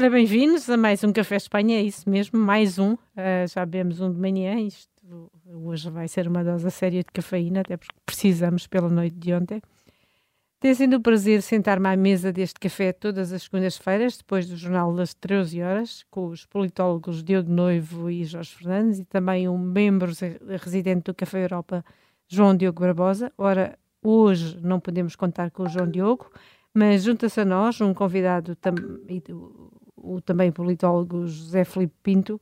Ora, bem-vindos a mais um Café Espanha, é isso mesmo, mais um. Uh, já bebemos um de manhã, isto hoje vai ser uma dose séria de cafeína, até porque precisamos pela noite de ontem. Tem sido um prazer sentar-me à mesa deste café todas as segundas-feiras, depois do jornal das 13 horas, com os politólogos Diogo Noivo e Jorge Fernandes e também um membro residente do Café Europa, João Diogo Barbosa. Ora, hoje não podemos contar com o João Diogo, mas junta-se a nós um convidado, tam o, também politólogo José Felipe Pinto.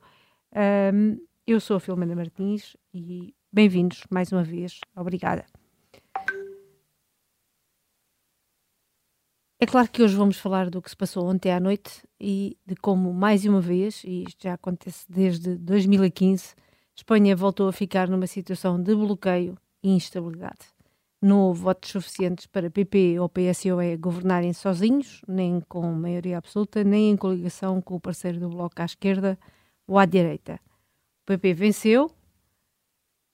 Um, eu sou a Filomena Martins e bem-vindos mais uma vez. Obrigada. É claro que hoje vamos falar do que se passou ontem à noite e de como, mais uma vez, e isto já acontece desde 2015, Espanha voltou a ficar numa situação de bloqueio e instabilidade não houve votos suficientes para PP ou PSOE governarem sozinhos, nem com maioria absoluta, nem em coligação com o parceiro do Bloco à esquerda ou à direita. O PP venceu,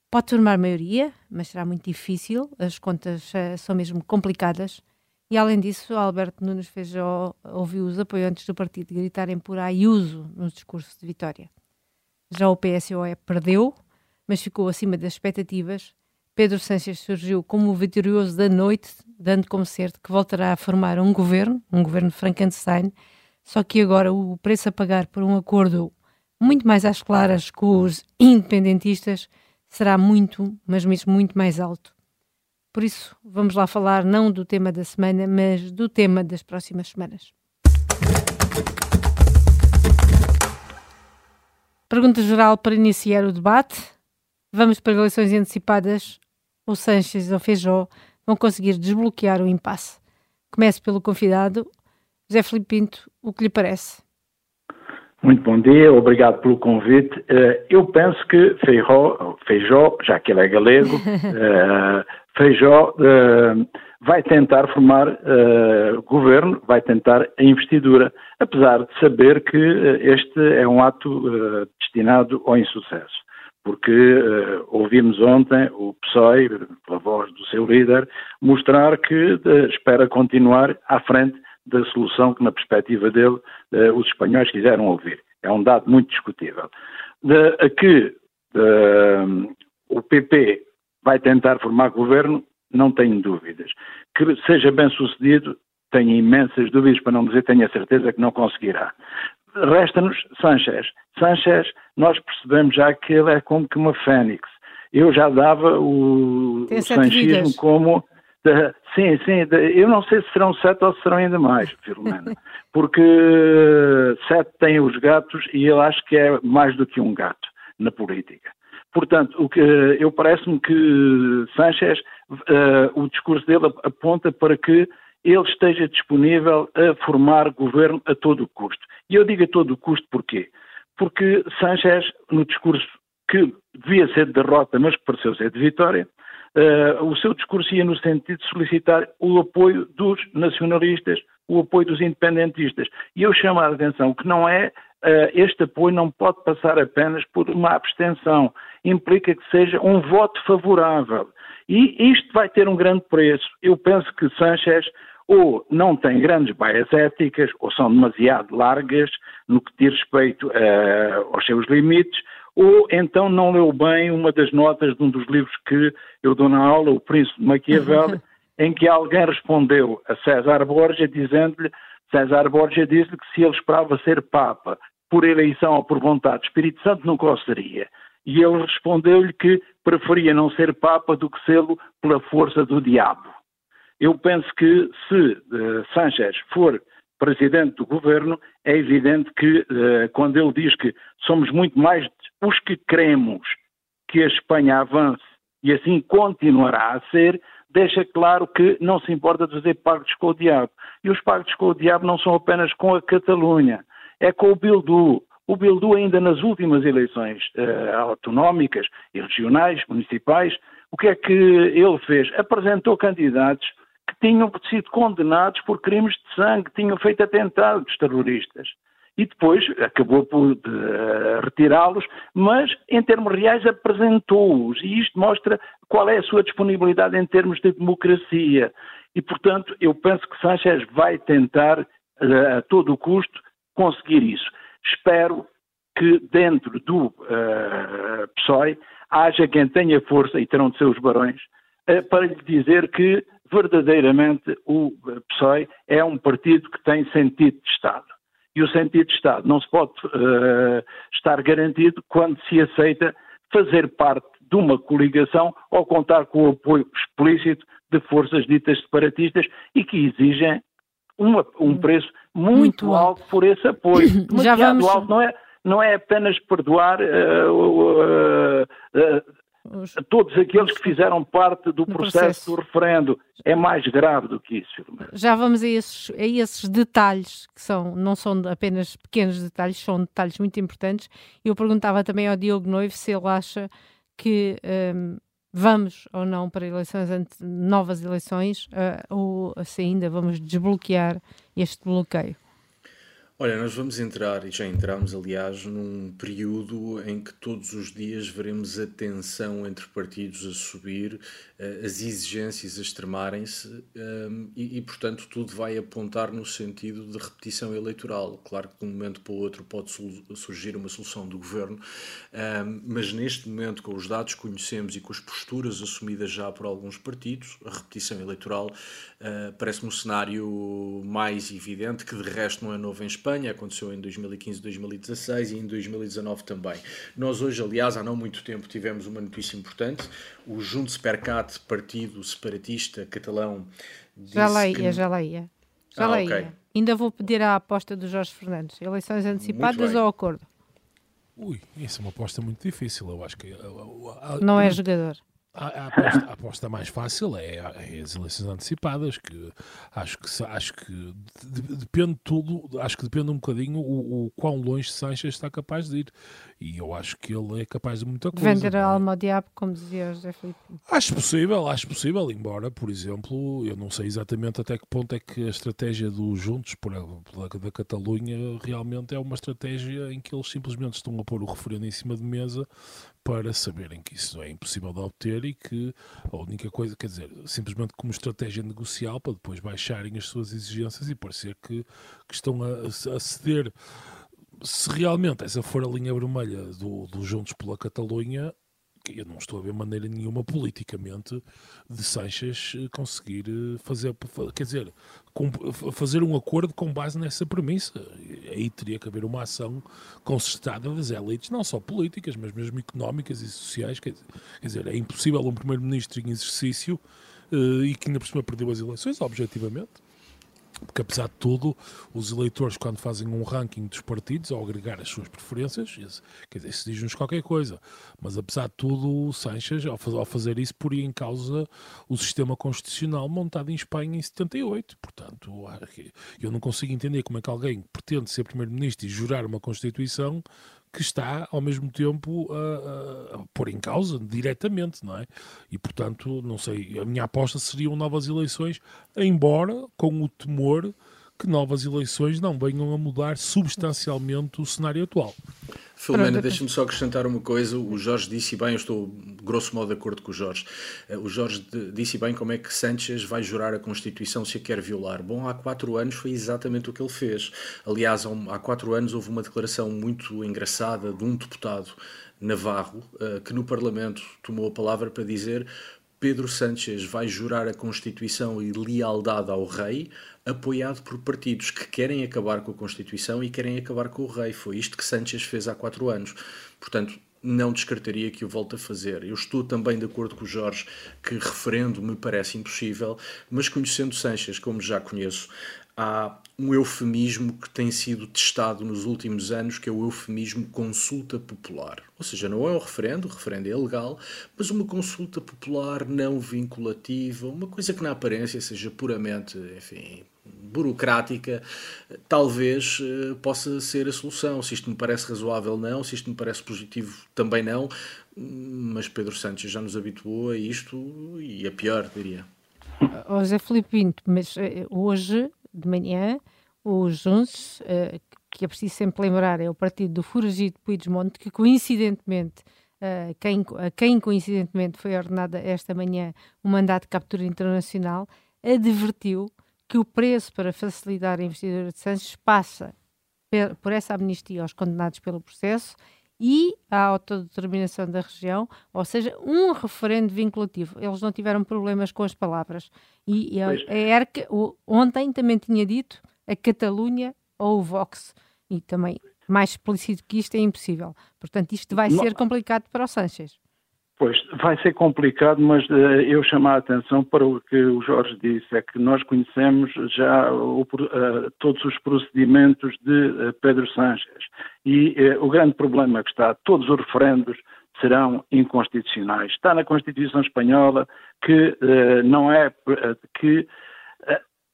pode formar maioria, mas será muito difícil, as contas uh, são mesmo complicadas. E além disso, Alberto Nunes Feijó ouviu os apoiantes do partido gritarem por Ayuso no discurso de vitória. Já o PSOE perdeu, mas ficou acima das expectativas Pedro Sánchez surgiu como o vitorioso da noite, dando como certo que voltará a formar um governo, um governo Frankenstein, só que agora o preço a pagar por um acordo muito mais às claras com os independentistas será muito, mas mesmo muito mais alto. Por isso, vamos lá falar não do tema da semana, mas do tema das próximas semanas. Pergunta geral para iniciar o debate. Vamos para eleições antecipadas o Sanches ou Feijó vão conseguir desbloquear o impasse. Comece pelo convidado, José Filipe Pinto, o que lhe parece? Muito bom dia, obrigado pelo convite. Eh, eu penso que Feijó, Feijó já que ele é galego, eh, Feijó eh, vai tentar formar governo, vai tentar a investidura, apesar de saber que este é um ato destinado ao insucesso porque uh, ouvimos ontem o PSOE, pela voz do seu líder, mostrar que uh, espera continuar à frente da solução que, na perspectiva dele, uh, os espanhóis quiseram ouvir. É um dado muito discutível. De, a que o PP vai tentar formar governo, não tenho dúvidas. Que seja bem sucedido, tenho imensas dúvidas, para não dizer tenho a certeza que não conseguirá. Resta-nos Sanchez. Sanchez, nós percebemos já que ele é como que uma fênix. Eu já dava o, o sanchismo como. Sim, sim, eu não sei se serão sete ou se serão ainda mais, Filomena, porque sete tem os gatos e eu acho que é mais do que um gato na política. Portanto, o que eu parece-me que Sanchez, uh, o discurso dele aponta para que ele esteja disponível a formar governo a todo o custo. E eu digo a todo o custo porquê? Porque Sanchez, no discurso que devia ser de derrota, mas que pareceu ser de vitória, uh, o seu discurso ia no sentido de solicitar o apoio dos nacionalistas, o apoio dos independentistas. E eu chamo a atenção que não é, uh, este apoio não pode passar apenas por uma abstenção, implica que seja um voto favorável. E isto vai ter um grande preço. Eu penso que Sanchez ou não têm grandes baias éticas, ou são demasiado largas no que diz respeito uh, aos seus limites, ou então não leu bem uma das notas de um dos livros que eu dou na aula, O Príncipe de Maquiavel, em que alguém respondeu a César Borgia dizendo-lhe, César Borgia disse-lhe que se ele esperava ser Papa por eleição ou por vontade do Espírito Santo, nunca o seria. E ele respondeu-lhe que preferia não ser Papa do que sê-lo pela força do diabo. Eu penso que se uh, Sanchez for presidente do governo, é evidente que uh, quando ele diz que somos muito mais os que queremos que a Espanha avance e assim continuará a ser, deixa claro que não se importa de fazer pactos com o diabo. E os pactos com o diabo não são apenas com a Catalunha, é com o Bildu. O Bildu ainda nas últimas eleições uh, autonómicas e regionais, municipais, o que é que ele fez? Apresentou candidatos tinham sido condenados por crimes de sangue, tinham feito atentados terroristas. E depois acabou por retirá-los, mas em termos reais apresentou-os. E isto mostra qual é a sua disponibilidade em termos de democracia. E, portanto, eu penso que Sanchez vai tentar, a todo o custo, conseguir isso. Espero que dentro do uh, PSOE haja quem tenha força, e terão de ser os barões, uh, para lhe dizer que verdadeiramente o PSOE é um partido que tem sentido de Estado. E o sentido de Estado não se pode uh, estar garantido quando se aceita fazer parte de uma coligação ou contar com o apoio explícito de forças ditas separatistas e que exigem uma, um preço muito, muito alto por esse apoio. Já vamos... alto não é, não é apenas perdoar uh, uh, uh, todos aqueles que fizeram parte do processo, processo, do referendo. É mais grave do que isso. Já vamos a esses, a esses detalhes, que são, não são apenas pequenos detalhes, são detalhes muito importantes. Eu perguntava também ao Diogo Noivo se ele acha que um, vamos ou não para eleições, novas eleições, uh, ou se ainda vamos desbloquear este bloqueio. Olha, nós vamos entrar, e já entramos, aliás, num período em que todos os dias veremos a tensão entre partidos a subir, eh, as exigências a extremarem-se ehm, e, e, portanto, tudo vai apontar no sentido de repetição eleitoral. Claro que de um momento para o outro pode surgir uma solução do governo, ehm, mas neste momento, com os dados que conhecemos e com as posturas assumidas já por alguns partidos, a repetição eleitoral eh, parece-me um cenário mais evidente, que de resto não é novo em Espanha Espanha, aconteceu em 2015, 2016 e em 2019 também. Nós hoje, aliás, há não muito tempo tivemos uma notícia importante. O Junts per Cat, partido separatista catalão, já lá ia, que... já lá ia. Já ah, lá okay. ia. Ainda vou pedir a aposta do Jorge Fernandes. Eleições antecipadas ou acordo? Ui, isso é uma aposta muito difícil. Eu acho que. Não é jogador. A, aposta, a, aposta, mais fácil é, é, as eleições antecipadas, que acho que acho que de, depende tudo, acho que depende um bocadinho o, o quão longe Sanches está capaz de ir. E eu acho que ele é capaz de muita coisa. Vender a é? alma ao diabo, como dizia José Filipe. Acho possível, acho possível, embora, por exemplo, eu não sei exatamente até que ponto é que a estratégia dos Juntos por, pela, da Catalunha realmente é uma estratégia em que eles simplesmente estão a pôr o referendo em cima de mesa para saberem que isso é impossível de obter e que a única coisa, quer dizer, simplesmente como estratégia negocial para depois baixarem as suas exigências e parecer que, que estão a, a ceder. Se realmente essa for a linha vermelha do, do Juntos pela Catalunha, eu não estou a ver maneira nenhuma politicamente de Sanches eh, conseguir eh, fazer, quer dizer, fazer um acordo com base nessa premissa. Aí teria que haver uma ação concertada das elites, não só políticas, mas mesmo económicas e sociais. Quer dizer, é impossível um primeiro-ministro em exercício uh, e que ainda por cima perdeu as eleições, objetivamente porque apesar de tudo, os eleitores quando fazem um ranking dos partidos, ao agregar as suas preferências, quer dizer, isso diz-nos qualquer coisa, mas apesar de tudo, o Sanches, ao fazer isso, poria em causa o sistema constitucional montado em Espanha em 78, portanto, eu não consigo entender como é que alguém pretende ser primeiro-ministro e jurar uma Constituição que está ao mesmo tempo a, a, a, pôr em causa diretamente, não é? E portanto, não sei, a minha aposta seriam novas eleições, embora com o temor que novas eleições não venham a mudar substancialmente o cenário atual. Filomena, deixa-me só acrescentar uma coisa. O Jorge disse bem, eu estou grosso modo de acordo com o Jorge. Eh, o Jorge disse bem como é que Sanchez vai jurar a Constituição se a quer violar. Bom, há quatro anos foi exatamente o que ele fez. Aliás, há quatro anos houve uma declaração muito engraçada de um deputado navarro eh, que no Parlamento tomou a palavra para dizer Pedro Sánchez vai jurar a Constituição e lealdade ao rei, apoiado por partidos que querem acabar com a Constituição e querem acabar com o rei. Foi isto que Sánchez fez há quatro anos. Portanto, não descartaria que o volte a fazer. Eu estou também de acordo com o Jorge que referendo me parece impossível, mas conhecendo Sánchez, como já conheço, há um eufemismo que tem sido testado nos últimos anos, que é o eufemismo consulta popular. Ou seja, não é um referendo, o referendo é legal, mas uma consulta popular não vinculativa, uma coisa que na aparência seja puramente, enfim, burocrática, talvez uh, possa ser a solução. Se isto me parece razoável, não. Se isto me parece positivo, também não. Mas Pedro Santos já nos habituou a isto e a pior, diria. José Filipe Pinto, mas uh, hoje de manhã, os Juntos, uh, que é preciso sempre lembrar, é o partido do Foragido Puigdemont, que coincidentemente, uh, quem, a quem coincidentemente foi ordenada esta manhã um mandato de captura internacional, advertiu que o preço para facilitar a investidura de Santos passa por essa amnistia aos condenados pelo processo e a autodeterminação da região, ou seja, um referendo vinculativo. Eles não tiveram problemas com as palavras. E, a, a ERC ontem também tinha dito a Catalunha ou o Vox. E também, mais explícito que isto, é impossível. Portanto, isto vai não. ser complicado para o Sánchez. Pois, vai ser complicado, mas uh, eu chamo a atenção para o que o Jorge disse, é que nós conhecemos já o, uh, todos os procedimentos de uh, Pedro Sánchez e o grande problema que está, todos os referendos serão inconstitucionais. Está na Constituição Espanhola que não é que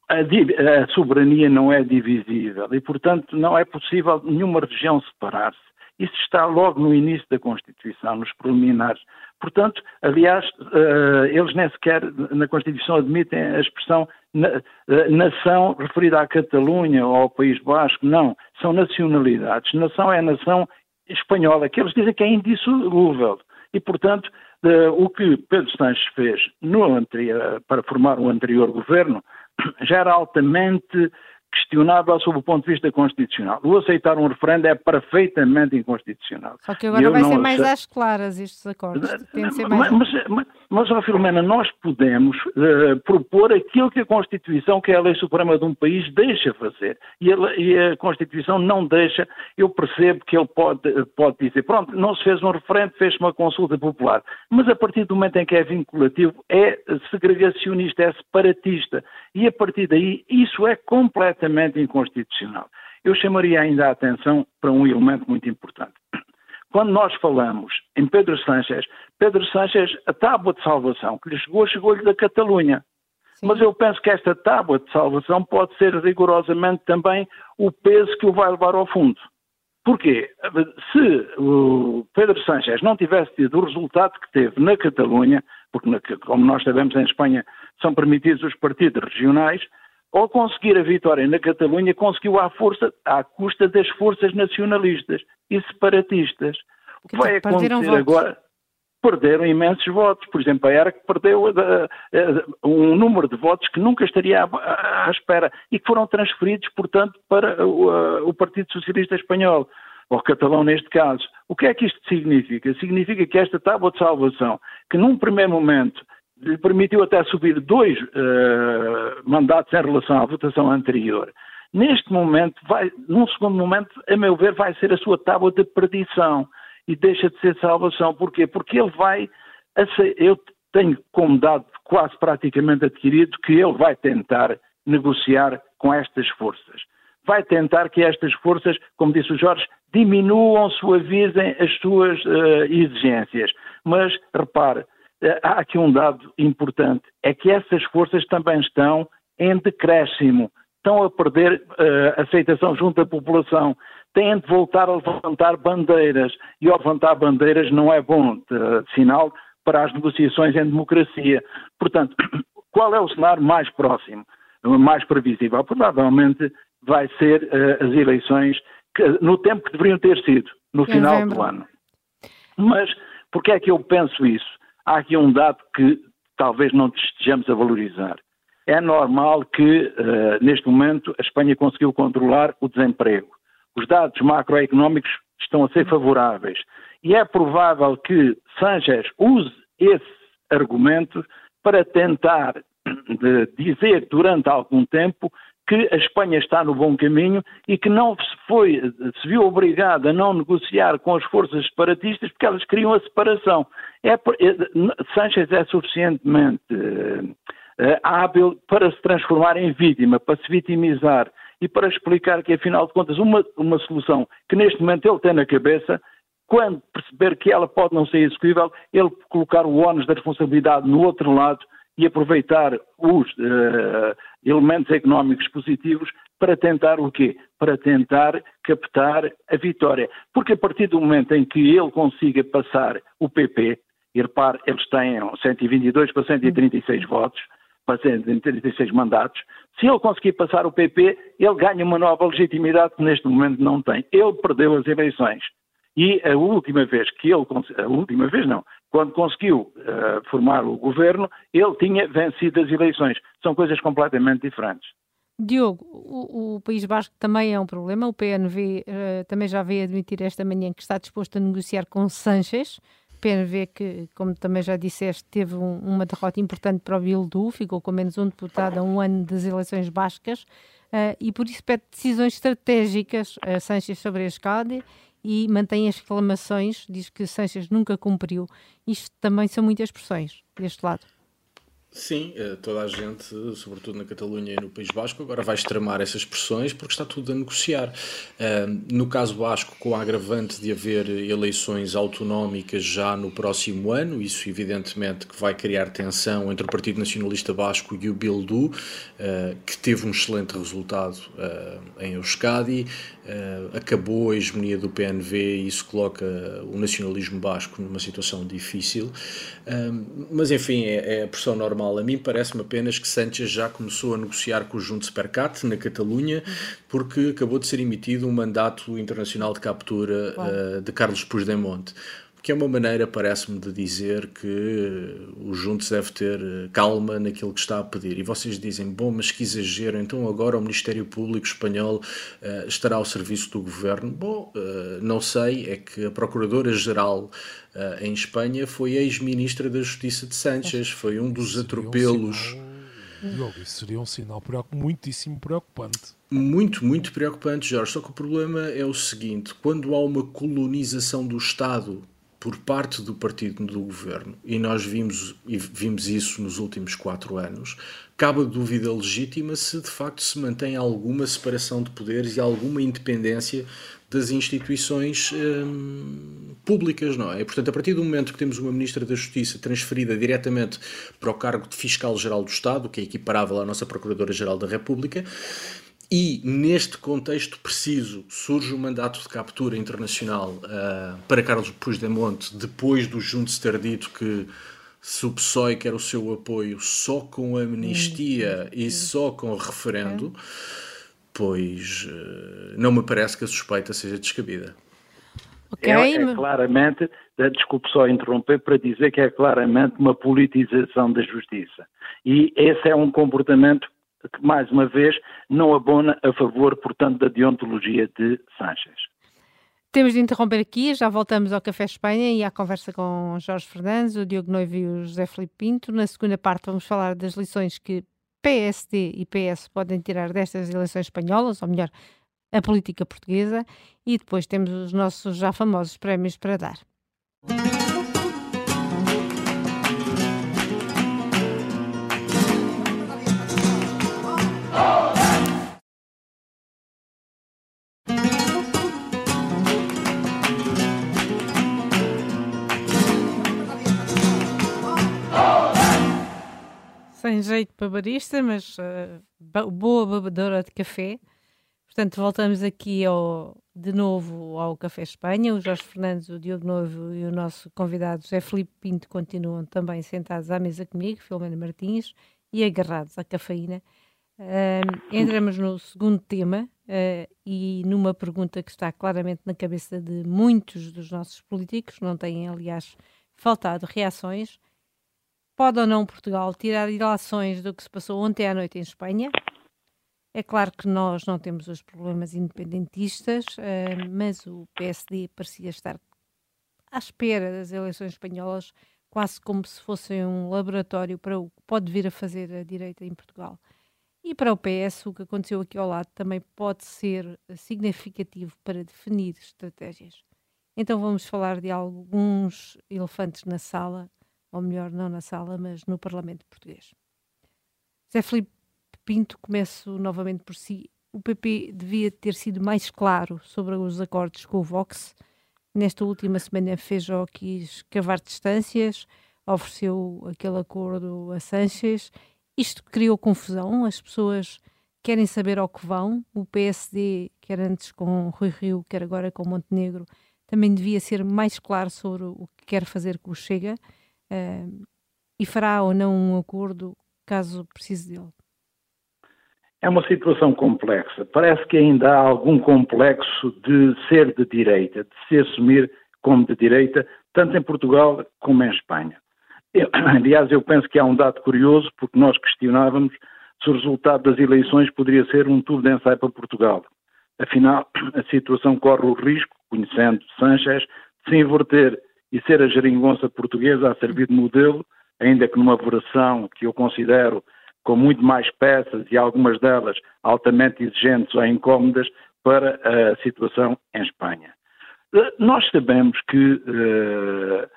a, a soberania não é divisível e, portanto, não é possível nenhuma região separar-se. Isso está logo no início da Constituição, nos preliminares. Portanto, aliás, uh, eles nem sequer na Constituição admitem a expressão uh, nação referida à Catalunha ou ao País Basco. Não, são nacionalidades. Nação é a nação espanhola, que eles dizem que é indissolúvel. E, portanto, uh, o que Pedro Sanches fez anterior, para formar o anterior governo já era altamente questionável sob o ponto de vista constitucional. O aceitar um referendo é perfeitamente inconstitucional. Só que agora vai ser mais às claras estes acordos. Tem de ser mais... Mas, mas, mas, mas Filomena, nós podemos uh, propor aquilo que a Constituição, que é a lei suprema de um país, deixa fazer. E a, e a Constituição não deixa. Eu percebo que ele pode, pode dizer, pronto, não se fez um referendo, fez uma consulta popular. Mas a partir do momento em que é vinculativo, é segregacionista, é separatista. E a partir daí, isso é completamente inconstitucional. Eu chamaria ainda a atenção para um elemento muito importante. Quando nós falamos em Pedro Sánchez, Pedro Sánchez, a tábua de salvação que lhe chegou, chegou-lhe da Catalunha. Sim. Mas eu penso que esta tábua de salvação pode ser rigorosamente também o peso que o vai levar ao fundo. Porquê? Se o Pedro Sánchez não tivesse tido o resultado que teve na Catalunha, porque, como nós sabemos, em Espanha são permitidos os partidos regionais, ao conseguir a vitória na Catalunha, conseguiu à, força, à custa das forças nacionalistas e separatistas. O que vai acontecer agora? Perderam imensos votos. Por exemplo, a ERC perdeu um número de votos que nunca estaria à, espera e que foram transferidos, portanto, para o, o Partido Socialista Espanhol ou catalão neste caso. O que é que isto significa? Significa que esta tábua de salvação, que num primeiro momento lhe permitiu até subir dois uh, mandatos em relação à votação anterior. Neste momento, vai, num segundo momento, a meu ver, vai ser a sua tábua de perdição e deixa de ser salvação. Porquê? Porque ele vai, eu tenho como dado quase praticamente adquirido que ele vai tentar negociar com estas forças. Vai tentar que estas forças, como disse o Jorge, diminuam, suavizem as suas uh, exigências. Mas, repare, há aqui um dado importante, é que essas forças também estão em decréscimo, estão a perder uh, aceitação junto à população, têm de voltar a levantar bandeiras, e ao levantar bandeiras não é bom uh, sinal para as negociações em democracia. Portanto, qual é o cenário mais próximo, mais previsível? Provavelmente vai ser uh, as eleições que, no tempo que deveriam ter sido, no final do ano. Mas por que é que eu penso isso? Há aqui um dado que talvez não estejamos a valorizar. É normal que, uh, neste momento, a Espanha conseguiu controlar o desemprego. Os dados macroeconómicos estão a ser favoráveis. E é provável que Sánchez use esse argumento para tentar dizer durante algum tempo que a Espanha está no bom caminho e que não se foi, se viu obrigada a não negociar com as forças separatistas porque elas queriam a separação. É, é, Sanchez é suficientemente uh, hábil para se transformar em vítima, para se vitimizar e para explicar que, afinal de contas, uma, uma solução que neste momento ele tem na cabeça quando perceber que ela pode não ser execuível, ele colocar o ónus da responsabilidade no outro lado e aproveitar os uh, elementos económicos positivos para tentar o quê? Para tentar captar a vitória. Porque a partir do momento em que ele consiga passar o PP, e repare, eles têm 122 para 136 votos, para 136 mandatos, se ele conseguir passar o PP, ele ganha uma nova legitimidade que neste momento não tem. Ele perdeu as eleições. E a última vez que ele, a última vez não, quando conseguiu uh, formar o governo, ele tinha vencido as eleições. São coisas completamente diferentes. Diogo, o, o, País Basco também é um problema. O PNV uh, eh, também já veio admitir esta manhã que está disposto a negociar com Sanches. PNV que, como também já disseste, teve um, uma derrota importante para o Bildu, ficou com menos um deputado a um ano das eleições bascas uh, e por isso pede decisões estratégicas a Sanches sobre a escada e mantém as reclamações, diz que Sanches nunca cumpriu. Isto também são muitas expressões deste lado. Sim, eh, toda a gente, sobretudo na Catalunha e no País Basco, agora vai extremar essas pressões porque está tudo a negociar. Eh, no caso basco, com a agravante de haver eleições autonómicas já no próximo ano, isso evidentemente que vai criar tensão entre o Partido Nacionalista Basco e o Bildu, eh, que teve um excelente resultado em Euskadi, acabou a hegemonia do PNV e isso coloca o nacionalismo basco numa situação difícil. Mas enfim, é, é a pressão normal. A mim parece-me apenas que Sánchez já começou a negociar com o Junto Supercat na Catalunha, porque acabou de ser emitido um mandato internacional de captura uh, de Carlos Puigdemont que é uma maneira, parece-me, de dizer que o Juntos deve ter eh, calma naquilo que está a pedir. E vocês dizem, bom, mas que exagero, então agora o Ministério Público Espanhol uh, estará ao serviço do governo? Bom, uh, não sei, é que a Procuradora-Geral uh, em Espanha foi ex-ministra da Justiça de Sánchez, foi um dos atropelos. Diogo, isso seria um sinal muitíssimo preocupante. Muito, muito preocupante, Jorge. Só que o problema é o seguinte: quando há uma colonização do Estado por parte do partido do governo, e nós vimos, e vimos isso nos últimos quatro anos, cabe a dúvida legítima se de facto se mantém alguma separação de poderes e alguma independência das instituições hum, públicas, não é? Portanto, a partir do momento que temos uma Ministra da Justiça transferida diretamente para o cargo de Fiscal-Geral do Estado, que é equiparável à nossa Procuradora-Geral da República, e neste contexto preciso surge o mandato de captura internacional uh, para Carlos Puigdemont, depois do Juntos ter dito que se o PSOE quer o seu apoio só com amnistia e só com referendo, pois uh, não me parece que a suspeita seja descabida. Okay. É, é claramente, eh, desculpe só interromper, para dizer que é claramente uma politização da justiça. E esse é um comportamento que, mais uma vez, não abona a favor, portanto, da deontologia de Sánchez. Temos de interromper aqui, já voltamos ao Café Espanha e à conversa com Jorge Fernandes, o Diogo Noivo e o José Felipe Pinto. Na segunda parte vamos falar das lições que PSD e PS podem tirar destas eleições espanholas, ou melhor, a política portuguesa, e depois temos os nossos já famosos prémios para dar. Sem jeito para barista, mas uh, boa babadora de café. Portanto, voltamos aqui ao, de novo ao Café Espanha. O Jorge Fernandes, o Diogo Novo e o nosso convidado José Felipe Pinto continuam também sentados à mesa comigo, Filomena Martins, e agarrados à cafeína. Uh, entramos no segundo tema uh, e numa pergunta que está claramente na cabeça de muitos dos nossos políticos, não têm, aliás, faltado reações Pode ou não Portugal tirar ilações do que se passou ontem à noite em Espanha? É claro que nós não temos os problemas independentistas, uh, mas o PSD parecia estar à espera das eleições espanholas, quase como se fossem um laboratório para o que pode vir a fazer a direita em Portugal. E para o PS, o que aconteceu aqui ao lado também pode ser significativo para definir estratégias. Então vamos falar de alguns elefantes na sala ou melhor, não na sala, mas no Parlamento Português. Zé Filipe Pinto, começo novamente por si. O PP devia ter sido mais claro sobre os acordos com o Vox. Nesta última semana fez quis cavar distâncias, ofereceu aquele acordo a Sanches. Isto criou confusão, as pessoas querem saber ao que vão. O PSD, quer antes com Rui Rio, quer agora com Montenegro, também devia ser mais claro sobre o que quer fazer com o Chega uh, e fará ou não um acordo caso precise dele? É uma situação complexa. Parece que ainda há algum complexo de ser de direita, de se assumir como de direita, tanto em Portugal como em Espanha. Eu, aliás, eu penso que há um dado curioso, porque nós questionávamos se o resultado das eleições poderia ser um tubo de ensaio para Portugal. Afinal, a situação corre o risco, conhecendo Sanchez, de se inverter e ser a geringonça portuguesa a servir de modelo, ainda que numa versão que eu considero com muito mais peças e algumas delas altamente exigentes ou incómodas para a situação em Espanha. Eh, nós sabemos que, uh,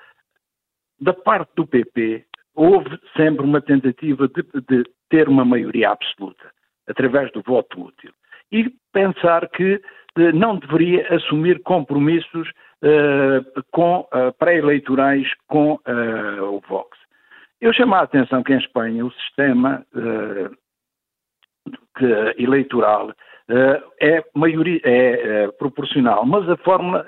da parte do PP, houve sempre uma tentativa de, de, ter uma maioria absoluta, através do voto útil. E pensar que não deveria assumir compromissos uh, com pré-eleitorais com o Vox. Eu chamo a atenção que em Espanha o sistema que, eleitoral é, maioria, é, proporcional, mas a fórmula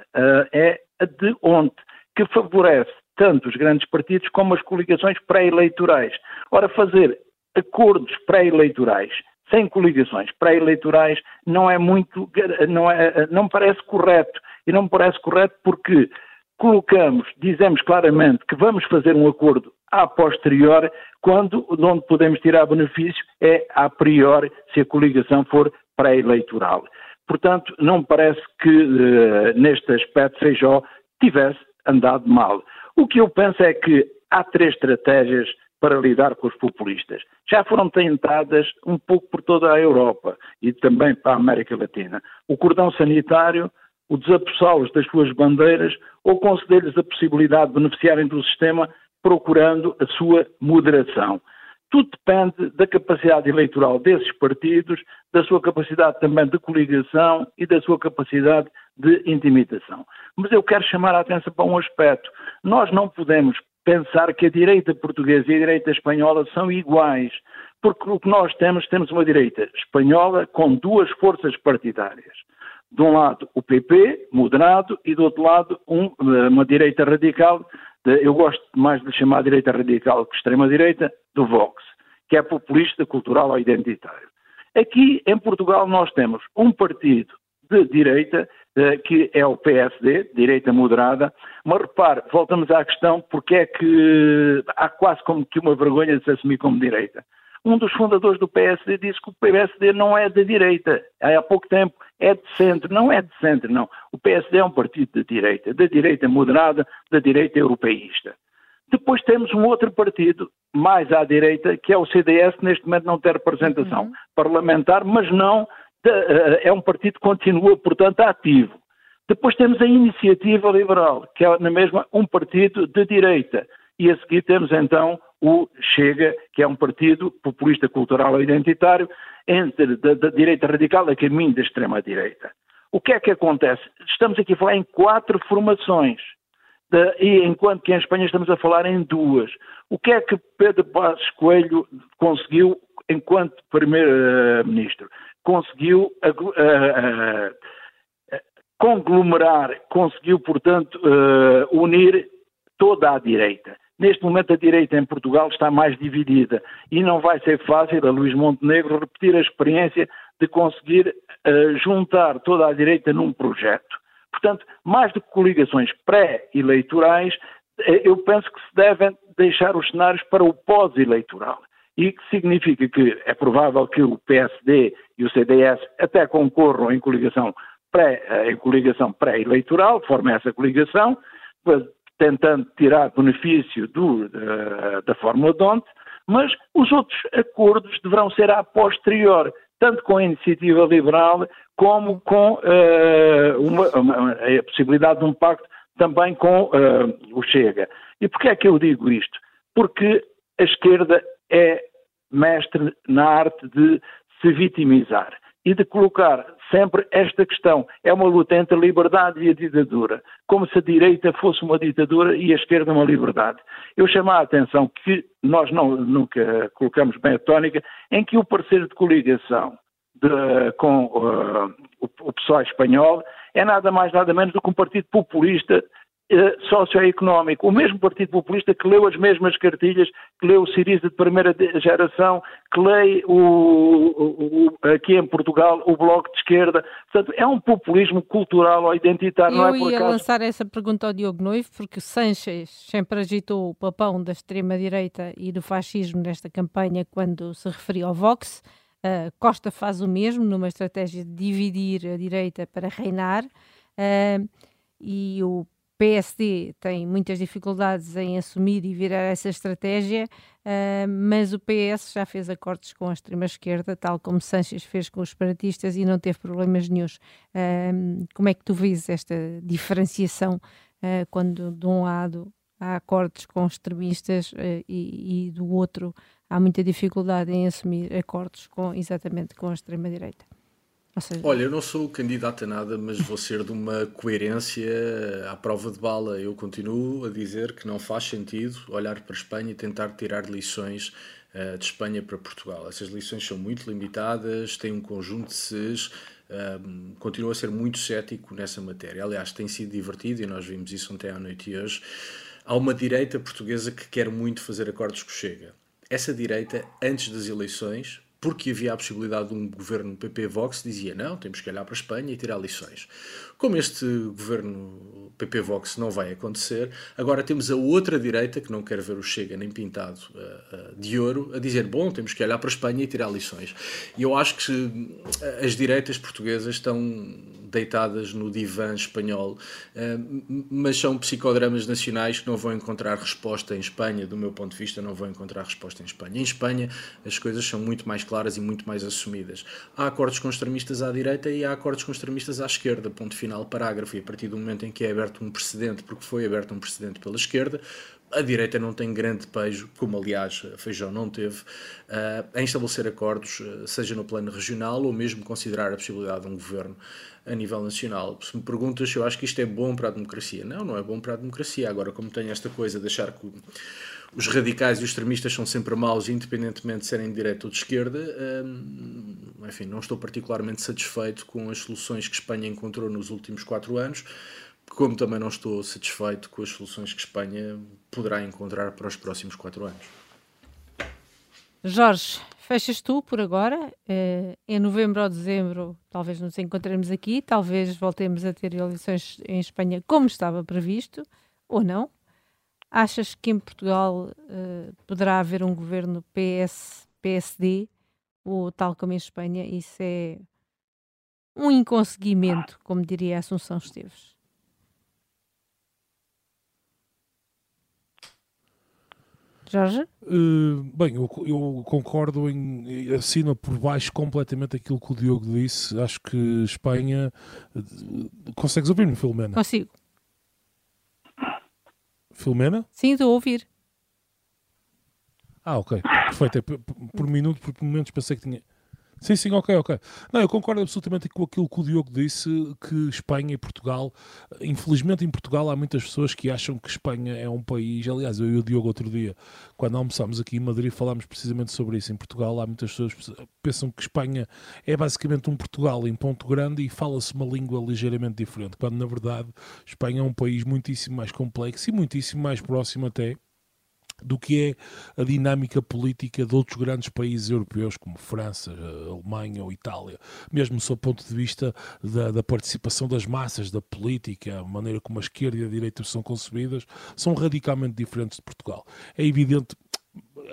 é a de ontem, que favorece tanto os grandes partidos como as coligações pré-eleitorais. Ora, fazer acordos pré-eleitorais sem coligações pré-eleitorais não é muito, não, é, não me parece correto. E não me parece correto porque colocamos, dizemos claramente que vamos fazer um acordo a posterior, quando onde podemos tirar benefício é a priori, se a coligação for pré-eleitoral. Portanto, não me parece que uh, neste aspecto Feijó tivesse andado mal. O que eu penso é que há três estratégias para lidar com os populistas. Já foram tentadas um pouco por toda a Europa e também para a América Latina. O cordão sanitário, o desapossá-los das suas bandeiras ou conceder-lhes a possibilidade de beneficiarem do sistema procurando a sua moderação. Tudo depende da capacidade eleitoral desses partidos, da sua capacidade também de coligação e da sua capacidade de intimidação. Mas eu quero chamar a atenção para um aspecto. Nós não podemos pensar que a direita portuguesa e a direita espanhola são iguais, porque o que nós temos, temos uma direita espanhola com duas forças partidárias. De um lado o PP, moderado, e do outro lado um, uma direita radical eu gosto mais de chamar direita radical que extrema-direita, do Vox, que é populista, cultural ou identitário. Aqui em Portugal nós temos um partido de direita, eh, que é o PSD, direita moderada, mas repare, voltamos à questão porque é que há quase como que uma vergonha de se assumir como direita um dos fundadores do PSD disse que o PSD não é da direita. Há pouco tempo é de centro. Não é de centro, não. O PSD é um partido de direita, da direita moderada, da direita europeísta. Depois temos um outro partido mais à direita, que é o CDS, neste momento não tem representação uhum. parlamentar, mas não eh, é um partido que continua, portanto, ativo. Depois temos a Iniciativa Liberal, que é na mesma um partido de direita. E a seguir temos então o Chega, que é um partido populista cultural ou identitário, entre da, da direita radical a caminho da extrema-direita. O que é que acontece? Estamos aqui a falar em quatro formações, de, e enquanto que em Espanha estamos a falar em duas. O que é que Pedro Passos Coelho conseguiu enquanto primeiro-ministro? Conseguiu uh, uh, uh, conglomerar, conseguiu, portanto, unir toda a direita. Neste momento, a direita em Portugal está mais dividida e não vai ser fácil a Luís Montenegro repetir a experiência de conseguir juntar toda a direita num projeto. Portanto, mais do que coligações pré-eleitorais, eh, eu penso que se devem deixar os cenários para o pós-eleitoral. E que significa que é provável que o PSD e o CDS até concorram em coligação pré, eh, em coligação pré-eleitoral, formem essa coligação, tentando tirar benefício do, uh, da Fórmula Donte, mas os outros acordos deverão ser a posterior, tanto com a iniciativa liberal como com uh, uma, uma, a possibilidade de um pacto também com uh, o Chega. E porquê é que eu digo isto? Porque a esquerda é mestre na arte de se vitimizar e de colocar sempre esta questão. É uma luta entre a liberdade e a ditadura, como se a direita fosse uma ditadura e a esquerda uma liberdade. Eu chamo a atenção que nós não, nunca colocamos bem a tónica em que o parceiro de coligação de, com uh, o, o pessoal espanhol é nada mais nada menos do que um partido populista socioeconómico. O mesmo Partido Populista que leu as mesmas cartilhas, que leu o Siriza de primeira geração, que lê o, o, aqui em Portugal o Bloco de Esquerda. Portanto, é um populismo cultural ou identitário. Eu não é ia acaso... lançar essa pergunta ao Diogo Noivo, porque Sanches sempre agitou o papão da extrema-direita e do fascismo nesta campanha quando se referia ao Vox. Uh, Costa faz o mesmo numa estratégia de dividir a direita para reinar. Uh, e o PSD tem muitas dificuldades em assumir e virar essa estratégia, uh, mas o PS já fez acordos com a extrema-esquerda, tal como Sanches fez com os separatistas e não teve problemas nenhums. Uh, como é que tu vês esta diferenciação uh, quando de um lado há acordos com extremistas e, e, do outro há muita dificuldade em assumir acordos com, exatamente com a extrema-direita? Seja... Olha, eu não sou candidato a nada, mas vou ser de uma coerência à prova de bala. Eu continuo a dizer que não faz sentido olhar para a Espanha e tentar tirar lições uh, de Espanha para Portugal. Essas lições são muito limitadas, têm um conjunto de ses. Um, continuo a ser muito cético nessa matéria. Aliás, tem sido divertido e nós vimos isso ontem à noite e hoje. Há uma direita portuguesa que quer muito fazer acordos com Chega. Essa direita, antes das eleições, porque havia a possibilidade de um governo PP-Vox, dizia não, temos que olhar para a Espanha e tirar lições. Como este governo PP-Vox não vai acontecer, agora temos a outra direita, que não quer ver o Chega nem pintado uh, uh, de ouro, a dizer, bom, temos que olhar para a Espanha e tirar lições. E eu acho que as direitas portuguesas estão deitadas no divã espanhol, mas são psicodramas nacionais que não vão encontrar resposta em Espanha, do meu ponto de vista, não vão encontrar resposta em Espanha. Em Espanha, as coisas são muito mais claras e muito mais assumidas. Há acordos com extremistas à direita e há acordos com extremistas à esquerda, ponto final, parágrafo. E a partir do momento em que é aberto um precedente, porque foi aberto um precedente pela esquerda, a direita não tem grande pejo, como aliás Feijão não teve, uh, em estabelecer acordos, uh, seja no plano regional ou mesmo considerar a possibilidade de um governo a nível nacional. Se me perguntas se eu acho que isto é bom para a democracia, não, não é bom para a democracia. Agora, como tem esta coisa de achar que os radicais e os extremistas são sempre maus, independentemente de serem de direita ou de esquerda, hum, enfim, não estou particularmente satisfeito com as soluções que Espanha encontrou nos últimos quatro anos, como também não estou satisfeito com as soluções que Espanha poderá encontrar para os próximos quatro anos. Jorge, Fechas tu por agora. Uh, em novembro ou dezembro, talvez nos encontremos aqui, talvez voltemos a ter eleições em Espanha como estava previsto, ou não. Achas que em Portugal uh, poderá haver um governo PS-PSD, ou tal como em Espanha, isso é um inconseguimento, como diria Assunção Esteves? Jorge? Uh, bem, eu, eu, concordo em assina por baixo completamente aquilo que o Diogo disse. Acho que Espanha. Uh, consegues ouvir-me, Filomena? Consigo. Filomena? Sim, estou a ouvir. Ah, ok. Perfeito. É, por, por minuto, por momentos pensei que tinha. Sim, sim, ok, ok. Não, eu concordo absolutamente com aquilo que o Diogo disse, que Espanha e Portugal, infelizmente em Portugal há muitas pessoas que acham que Espanha é um país, aliás, eu e o Diogo outro dia, quando almoçámos aqui em Madrid, falámos precisamente sobre isso. Em Portugal há muitas pessoas que pensam que Espanha é basicamente um Portugal em ponto grande e fala-se uma língua ligeiramente diferente, quando na verdade Espanha é um país muitíssimo mais complexo e muitíssimo mais próximo até do que é a dinâmica política de outros grandes países europeus, como França, Alemanha ou Itália. Mesmo sob o ponto de vista da, da, participação das massas, da política, a maneira como a esquerda e a direita são concebidas, são radicalmente diferentes de Portugal. É evidente,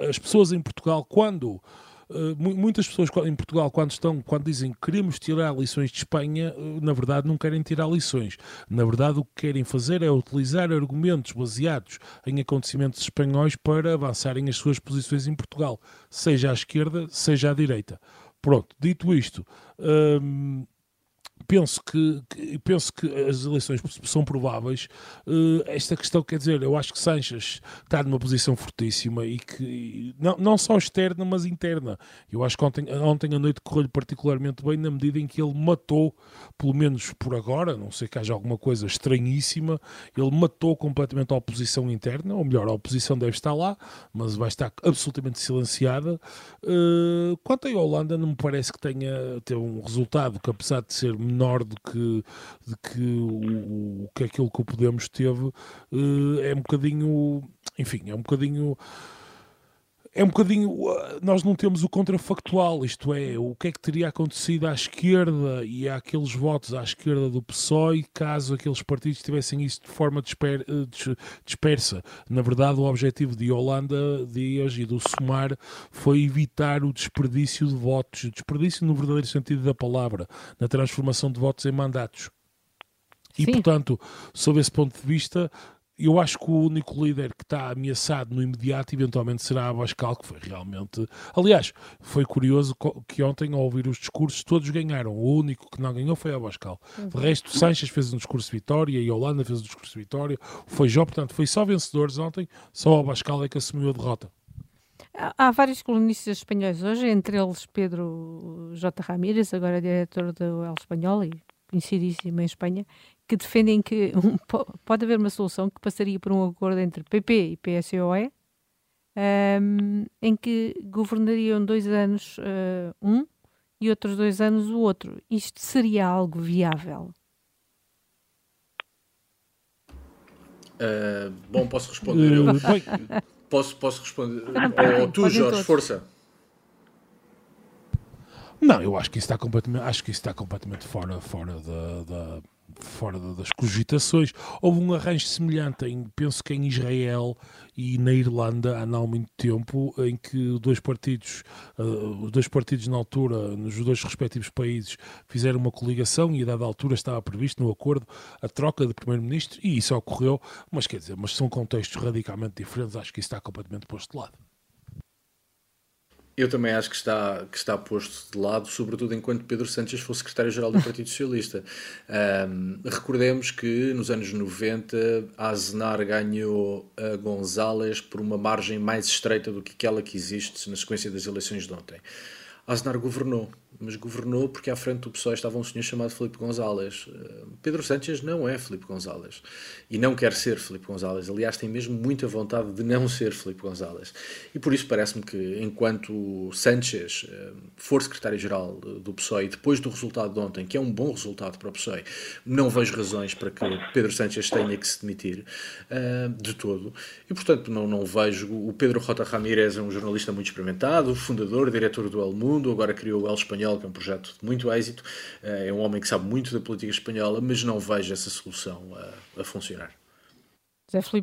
as pessoas em Portugal, quando eh, muitas pessoas em Portugal, quando estão, quando dizem que queremos tirar lições de Espanha, eh, na verdade não querem tirar lições. Na verdade, o que querem fazer é utilizar argumentos baseados em acontecimentos espanhóis para avançarem as suas posições em Portugal, seja à esquerda, seja à direita. Pronto, dito isto, hum, penso que, que, penso que as eleições são prováveis. Uh, esta questão, quer dizer, eu acho que Sanches está numa posição fortíssima e que não, não só externa, mas interna. Eu acho que ontem, ontem à noite correu-lhe particularmente bem na medida em que ele matou, pelo menos por agora, não sei que haja alguma coisa estranhíssima, ele matou completamente a oposição interna, ou melhor, a oposição deve estar lá, mas vai estar absolutamente silenciada. Uh, quanto à Holanda, não me parece que tenha ter um resultado que, apesar de ser menor do que, de que o, o que aquilo que o Podemos teve, é um bocadinho, enfim, é um bocadinho é um bocadinho. Uh, nós não temos o contrafactual, isto é, o que é que teria acontecido à esquerda e àqueles votos à esquerda do PSOE caso aqueles partidos tivessem isso de forma disper, uh, dispersa. Na verdade, o objetivo de Holanda Dias e do Sumar foi evitar o desperdício de votos, o desperdício no verdadeiro sentido da palavra, na transformação de votos em mandatos. E, Sim. portanto, sob esse ponto de vista, eu acho que o único líder que está ameaçado no imediato eventualmente será Abascal, que foi realmente. Aliás, foi curioso que ontem, ao ouvir os discursos, todos ganharam. O único que não ganhou foi Abascal. Uhum. De resto, Sanches fez um discurso de vitória e a Holanda fez um discurso de vitória. Foi Jó, portanto, foi só vencedores ontem, só Abascal é que assumiu a derrota. Há vários colunistas espanhóis hoje, entre eles Pedro J. Ramírez, agora diretor do El Espanhol e conhecidíssimo em Espanha, que defendem que um, pode haver uma solução que passaria por um acordo entre PP e PSOE, um, em que governariam dois anos uh, um e outros dois anos o outro. Isto seria algo viável? Uh, bom, posso responder eu. posso, posso responder. Ou tu, Jorge, todos. força. Não, eu acho que isso está completamente, acho que isso está completamente fora, fora da, da fora das cogitações. Houve um arranjo semelhante, em, penso que em Israel e na Irlanda, há não muito tempo, em que dois partidos, uh, os dois partidos na altura, nos dois respectivos países, fizeram uma coligação e a dada altura estava previsto no acordo a troca de primeiro-ministro e isso ocorreu, mas quer dizer, mas são contextos radicalmente diferentes, acho que isso está completamente posto de lado. Eu também acho que está, que está posto de lado, sobretudo enquanto Pedro Sánchez foi secretário-geral do Partido Socialista. Um, recordemos que nos anos 90 a Aznar ganhou a González por uma margem mais estreita do que aquela que existe na sequência das eleições de ontem. Aznar governou mas governou porque à frente do PSOE estava um senhor chamado Felipe González. Eh, Pedro Sánchez não é Felipe González e não quer ser Felipe González. Aliás, tem mesmo muita vontade de não ser Felipe González. E por isso parece-me que, enquanto Sánchez eh, for secretário-geral do PSOE, depois do resultado de ontem, que é um bom resultado para o PSOE, não vejo razões para que Pedro Sánchez tenha que se demitir eh, de todo. E, portanto, não, não vejo. O Pedro Rota Ramírez é um jornalista muito experimentado, fundador, diretor do El Mundo, agora criou o El Espanhol espanhol, que é um projeto de muito êxito. Eh, é um homem que sabe muito da política espanhola, mas não vejo essa solução a, a funcionar.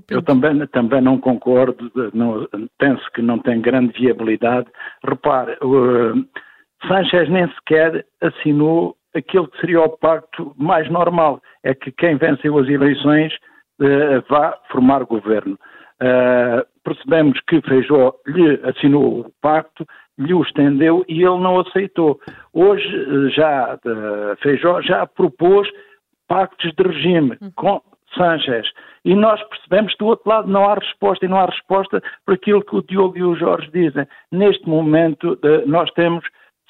Eu também, também não concordo, não, penso que não tem grande viabilidade. Repare, uh, Sanchez nem sequer assinou aquilo que seria o pacto mais normal, é que quem venceu as eleições uh, vá formar governo. Uh, percebemos que Feijó lhe assinou o pacto, lhe o estendeu e ele não aceitou. Hoje eh, já uh, Feijó já propôs pactos de regime uhum. com Sanchez e nós percebemos que do outro lado não há resposta e não há resposta para aquilo que o Diogo e o Jorge dizem. Neste momento uh, nós temos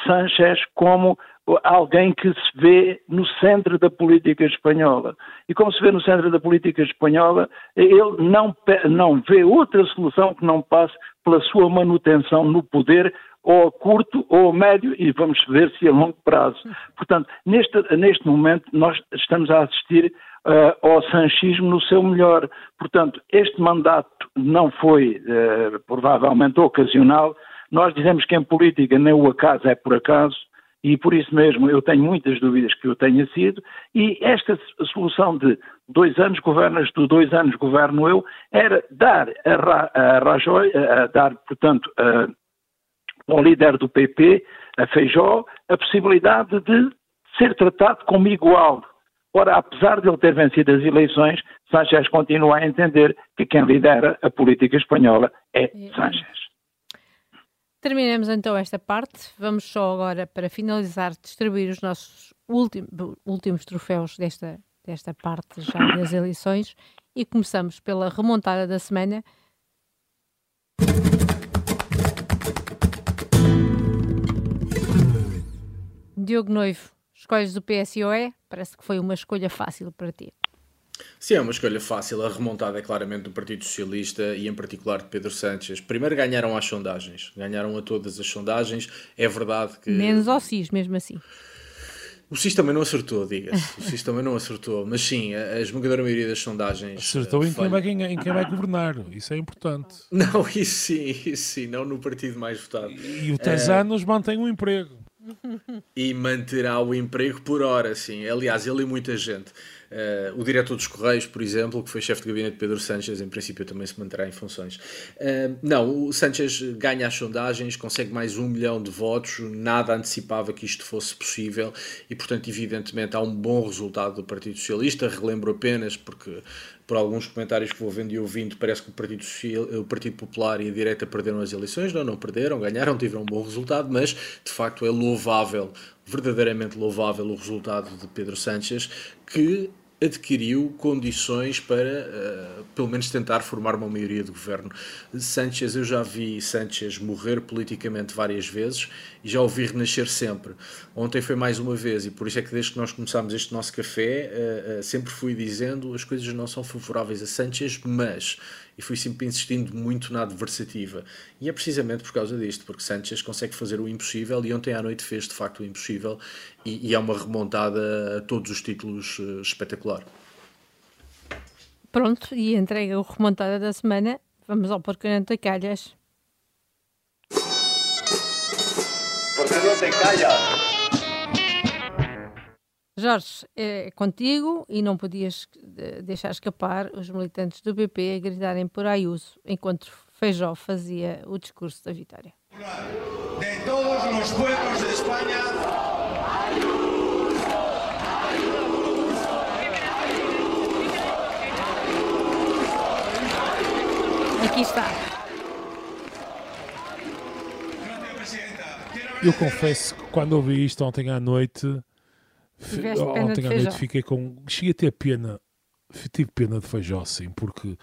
Sanchez como alguém que se vê no centro da política espanhola. E como se vê no centro da política espanhola, ele não, não vê outra solução que não passe pela sua manutenção no poder, ou a curto ou a médio, e vamos ver se a longo prazo. Portanto, neste, neste momento, nós estamos a assistir uh, ao sanchismo no seu melhor. Portanto, este mandato não foi uh, provavelmente ocasional. Nós dizemos que em política nem o acaso é por acaso, e por isso mesmo eu tenho muitas dúvidas que o tenha sido, e esta solução de dois anos governas tu, dois anos governo eu, era dar a, Rajoy, a dar, portanto, a, ao líder do PP, a Feijó, a possibilidade de ser tratado como igual. Ora, apesar de ele ter vencido as eleições, Sánchez continua a entender que quem lidera a política espanhola é Sánchez. Terminamos então esta parte. Vamos só agora, para finalizar, distribuir os nossos últimos, últimos troféus desta, desta parte já das eleições e começamos pela remontada da semana. Diogo Noivo, escolhes do PSOE? Parece que foi uma escolha fácil para ti. Sim, é uma escolha fácil. A remontada é claramente do Partido Socialista e, em particular, de Pedro Sánchez. Primeiro ganharam as sondagens, ganharam a todas as sondagens. É verdade que. Menos ao CIS, mesmo assim. O SIS também não acertou, diga-se. O SIS também não acertou. Mas sim, a, a esmagadora maioria das sondagens. Acertou em quem, vai, em quem vai governar. Isso é importante. Não, isso sim, isso sim. Não no partido mais votado. E o Tesanos é... mantém o um emprego. E manterá o emprego por hora, sim. Aliás, ele e muita gente. Uh, o diretor dos Correios, por exemplo, que foi chefe de gabinete de Pedro Sánchez, em princípio também se manterá em funções. Uh, não, o Sánchez ganha as sondagens, consegue mais um milhão de votos, nada antecipava que isto fosse possível e, portanto, evidentemente, há um bom resultado do Partido Socialista. Relembro apenas, porque por alguns comentários que vou vendo e ouvindo, parece que o Partido, Social, o Partido Popular e a direita perderam as eleições. Não, não perderam, ganharam, tiveram um bom resultado, mas de facto é louvável, verdadeiramente louvável o resultado de Pedro Sánchez, que adquiriu condições para, uh, pelo menos, tentar formar uma maioria de governo. Sanchez, eu já vi Sanchez morrer politicamente várias vezes e já o vi renascer sempre. Ontem foi mais uma vez, e por isso é que desde que nós começámos este nosso café, uh, uh, sempre fui dizendo as coisas não são favoráveis a Sanchez, mas e fui sempre insistindo muito na adversativa. E é precisamente por causa disto, porque Sanchez consegue fazer o impossível e ontem à noite fez de facto o impossível e, e é uma remontada a todos os títulos uh, espetacular. Pronto, e entrega o remontada da semana. Vamos ao Porcamente de Calhas. Porque não te calhas? Jorge, é contigo e não podias deixar escapar os militantes do BP a gritarem por Ayuso enquanto Feijó fazia o discurso da vitória. De todos os pueblos de Espanha. Aqui está. Eu confesso que quando ouvi isto ontem à noite Ontem à noite fiquei com. Cheguei a ter pena. Tive pena de Feijó, sim, porque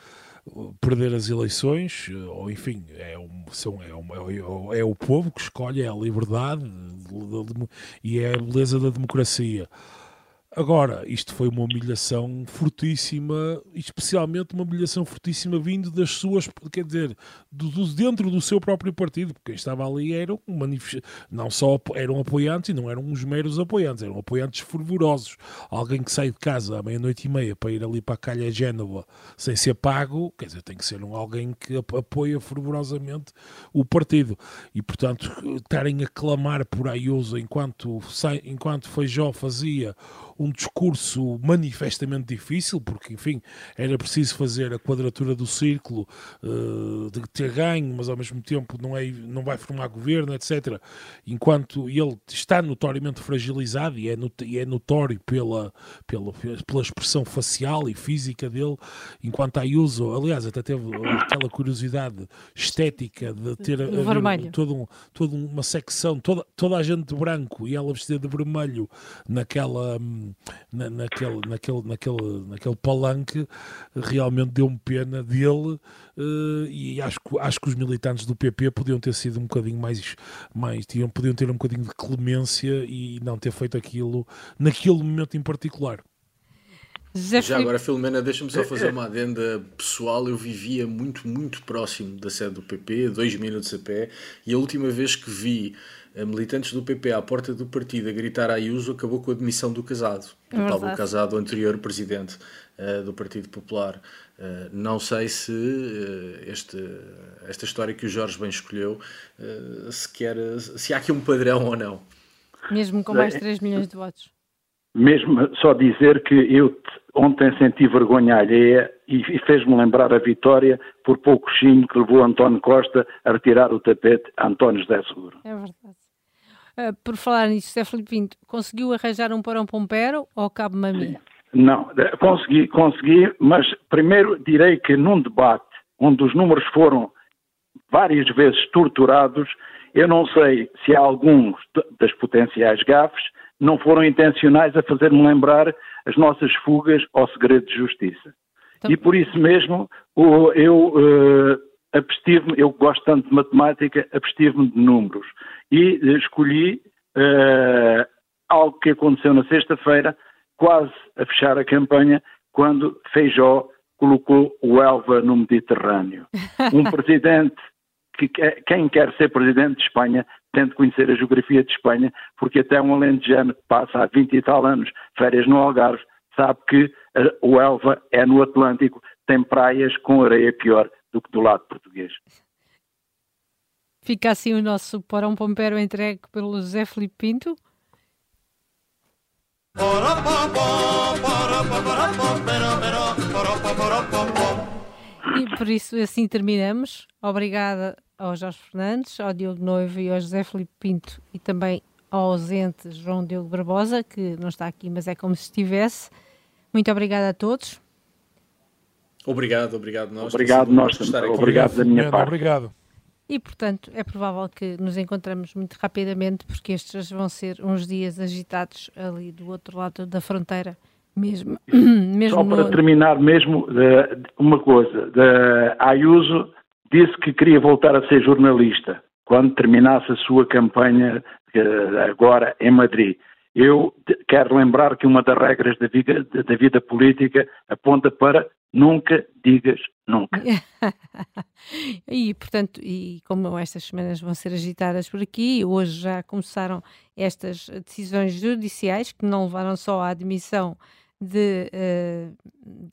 uh, perder as eleições, uh, ou enfim, é, um, são, é, um, é, é, o povo que escolhe, é a liberdade e é a beleza da democracia. Agora, isto foi uma humilhação fortíssima, especialmente uma humilhação fortíssima vindo das suas, quer dizer, do, do, dentro do seu próprio partido, porque quem estava ali eram não só eram apoiantes e não eram uns meros apoiantes, eram apoiantes fervorosos. Alguém que sai de casa à meia-noite e meia para ir ali para a Calha Génova sem ser pago, quer dizer, tem que ser um, alguém que apoia fervorosamente o partido. E, portanto, estarem a clamar por Ayuso enquanto, enquanto Feijó fazia um discurso manifestamente difícil, porque, enfim, era preciso fazer a quadratura do círculo uh, de ter ganho, mas ao mesmo tempo não, é, não vai formar governo, etc. Enquanto ele está notoriamente fragilizado e é, not, e é notório pela, pela, pela expressão facial e física dele, enquanto a Ayuso, aliás, até teve aquela curiosidade estética de ter toda, um, toda uma secção, toda, toda a gente de branco e ela vestida de vermelho naquela. Hum, na, naquele, naquele, naquele, naquele palanque, realmente deu-me pena dele uh, e acho, acho que os militantes do PP podiam ter sido um bocadinho mais, mais tinham, podiam ter um bocadinho de clemência e não ter feito aquilo naquele momento em particular. Já agora, Filomena, deixa-me só fazer uma adenda pessoal. Eu vivia muito, muito próximo da sede do PP, dois minutos a pé, e a última vez que vi militantes do PP à porta do partido a gritar a Ayuso acabou com a demissão do Casado, do é Pablo Casado, anterior presidente uh, do Partido Popular. Uh, não sei se uh, este, esta história que o Jorge bem escolheu, se, quer, se há aqui um padrão ou não. Mesmo com mais de 3 milhões de votos. Mesmo só dizer que eu ontem senti vergonha alheia e, e fez-me lembrar a vitória por pouco chinho que levou António Costa a retirar o tapete a António José Seguro. É verdade. Uh, por falar nisso, José Filipe Pinto, conseguiu arranjar um porão pompero ou cabe-me a mim? Não, consegui, consegui, mas primeiro direi que num debate onde os números foram várias vezes torturados, eu não sei se alguns das potenciais gafes não foram intencionais a fazer-me lembrar as nossas fugas ao segredo de justiça. Então... E por isso mesmo eu uh, abstive-me, eu gosto tanto de matemática, abstive-me de números e escolhi uh, algo que aconteceu na sexta-feira, quase a fechar a campanha, quando Feijó colocou o Elva no Mediterrâneo. Um presidente que quem quer ser presidente de Espanha tem de conhecer a geografia de Espanha, porque até um alentejano que passa há 20 e tal anos férias no Algarve sabe que o Elva é no Atlântico, tem praias com areia pior do que do lado português. Fica assim o nosso Porão Pompero entregue pelo José Felipe Pinto. E por isso assim terminamos. Obrigada ao Jorge Fernandes, ao Diogo Noivo e ao José Felipe Pinto e também ao ausente João Diogo Barbosa, que não está aqui, mas é como se estivesse. Muito obrigada a todos. Obrigado, obrigado nós. Obrigado nós, obrigado da minha parte. Obrigado. E, portanto, é provável que nos encontramos muito rapidamente, porque estes vão ser uns dias agitados ali do outro lado da fronteira, mesmo. mesmo Só para no... terminar, mesmo, uma coisa: a Ayuso disse que queria voltar a ser jornalista quando terminasse a sua campanha agora em Madrid. Eu quero lembrar que uma das regras da vida, da vida política aponta para nunca digas nunca. e, portanto, e como estas semanas vão ser agitadas por aqui, hoje já começaram estas decisões judiciais que não levaram só à admissão de, uh,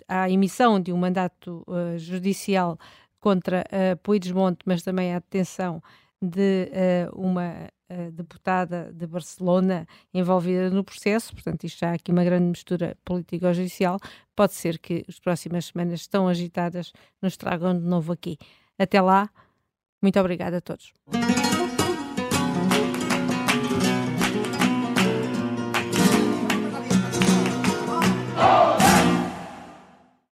à emissão de um mandato uh, judicial contra uh, Puigdemont, mas também à detenção de uh, uma uh, deputada de Barcelona envolvida no processo, portanto, isto já há aqui uma grande mistura político-judicial. Pode ser que as próximas semanas tão agitadas nos tragam de novo aqui. Até lá, muito obrigada a todos.